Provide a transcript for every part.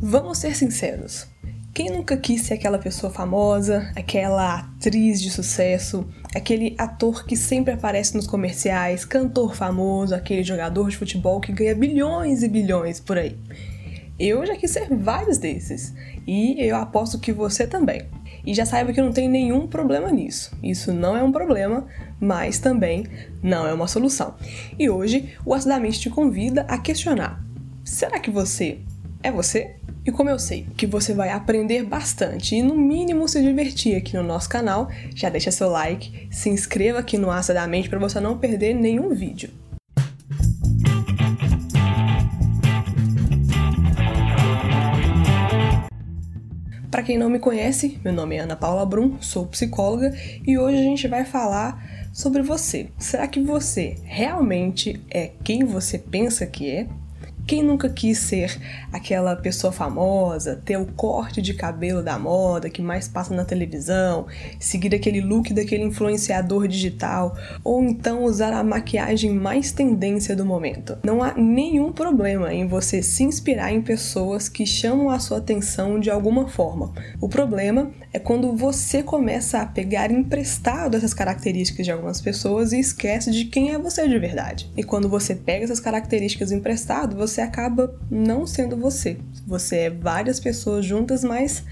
Vamos ser sinceros. Quem nunca quis ser aquela pessoa famosa, aquela atriz de sucesso, aquele ator que sempre aparece nos comerciais, cantor famoso, aquele jogador de futebol que ganha bilhões e bilhões por aí? Eu já quis ser vários desses e eu aposto que você também. E já saiba que não tem nenhum problema nisso. Isso não é um problema, mas também não é uma solução. E hoje o Acidamente te convida a questionar: será que você é você? E como eu sei que você vai aprender bastante e no mínimo se divertir aqui no nosso canal, já deixa seu like, se inscreva aqui no Asa da Mente para você não perder nenhum vídeo. Para quem não me conhece, meu nome é Ana Paula Brum, sou psicóloga e hoje a gente vai falar sobre você. Será que você realmente é quem você pensa que é? Quem nunca quis ser aquela pessoa famosa, ter o corte de cabelo da moda que mais passa na televisão, seguir aquele look daquele influenciador digital, ou então usar a maquiagem mais tendência do momento? Não há nenhum problema em você se inspirar em pessoas que chamam a sua atenção de alguma forma. O problema é quando você começa a pegar emprestado essas características de algumas pessoas e esquece de quem é você de verdade. E quando você pega essas características emprestado, você acaba não sendo você. Você é várias pessoas juntas, mas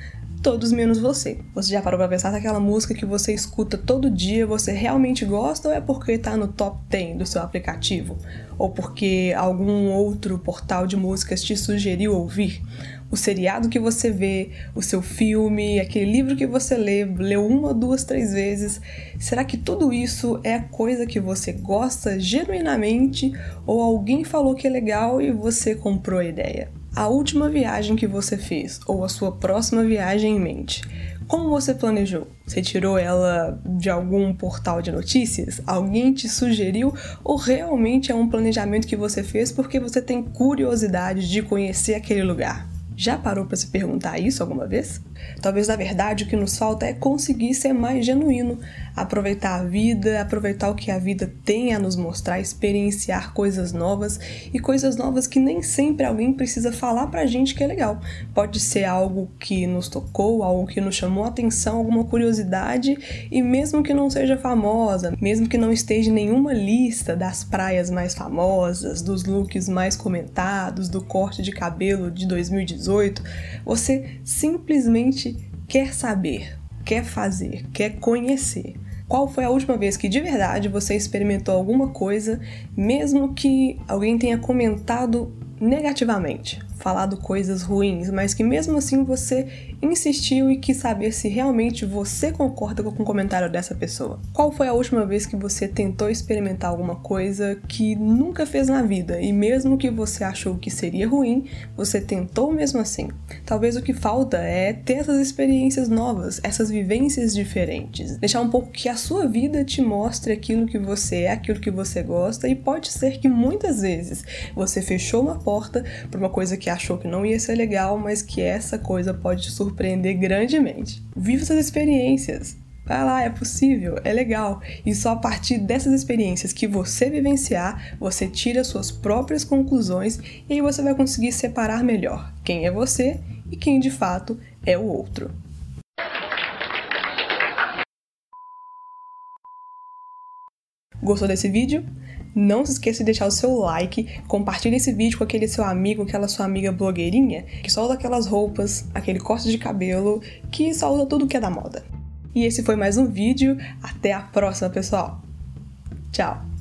todos menos você. Você já parou pra pensar naquela música que você escuta todo dia, você realmente gosta ou é porque tá no top 10 do seu aplicativo? Ou porque algum outro portal de músicas te sugeriu ouvir? o seriado que você vê, o seu filme, aquele livro que você lê, leu uma, duas, três vezes. Será que tudo isso é coisa que você gosta genuinamente ou alguém falou que é legal e você comprou a ideia? A última viagem que você fez ou a sua próxima viagem em mente. Como você planejou? Você tirou ela de algum portal de notícias? Alguém te sugeriu? Ou realmente é um planejamento que você fez porque você tem curiosidade de conhecer aquele lugar? Já parou para se perguntar isso alguma vez? Talvez na verdade o que nos falta é conseguir ser mais genuíno, aproveitar a vida, aproveitar o que a vida tem a nos mostrar, experienciar coisas novas e coisas novas que nem sempre alguém precisa falar pra gente que é legal. Pode ser algo que nos tocou, algo que nos chamou a atenção, alguma curiosidade e mesmo que não seja famosa, mesmo que não esteja em nenhuma lista das praias mais famosas, dos looks mais comentados, do corte de cabelo de 2018, você simplesmente quer saber, quer fazer, quer conhecer. Qual foi a última vez que de verdade você experimentou alguma coisa, mesmo que alguém tenha comentado negativamente? Falado coisas ruins, mas que mesmo assim você insistiu e quis saber se realmente você concorda com o comentário dessa pessoa. Qual foi a última vez que você tentou experimentar alguma coisa que nunca fez na vida e mesmo que você achou que seria ruim, você tentou mesmo assim? Talvez o que falta é ter essas experiências novas, essas vivências diferentes, deixar um pouco que a sua vida te mostre aquilo que você é, aquilo que você gosta e pode ser que muitas vezes você fechou uma porta por uma coisa que achou que não ia ser legal, mas que essa coisa pode te surpreender grandemente. Viva essas experiências. Vai lá, é possível, é legal. E só a partir dessas experiências que você vivenciar, você tira suas próprias conclusões e aí você vai conseguir separar melhor quem é você e quem de fato é o outro. Gostou desse vídeo? Não se esqueça de deixar o seu like, compartilhe esse vídeo com aquele seu amigo, aquela sua amiga blogueirinha que só usa aquelas roupas, aquele corte de cabelo, que só usa tudo que é da moda. E esse foi mais um vídeo. Até a próxima, pessoal. Tchau!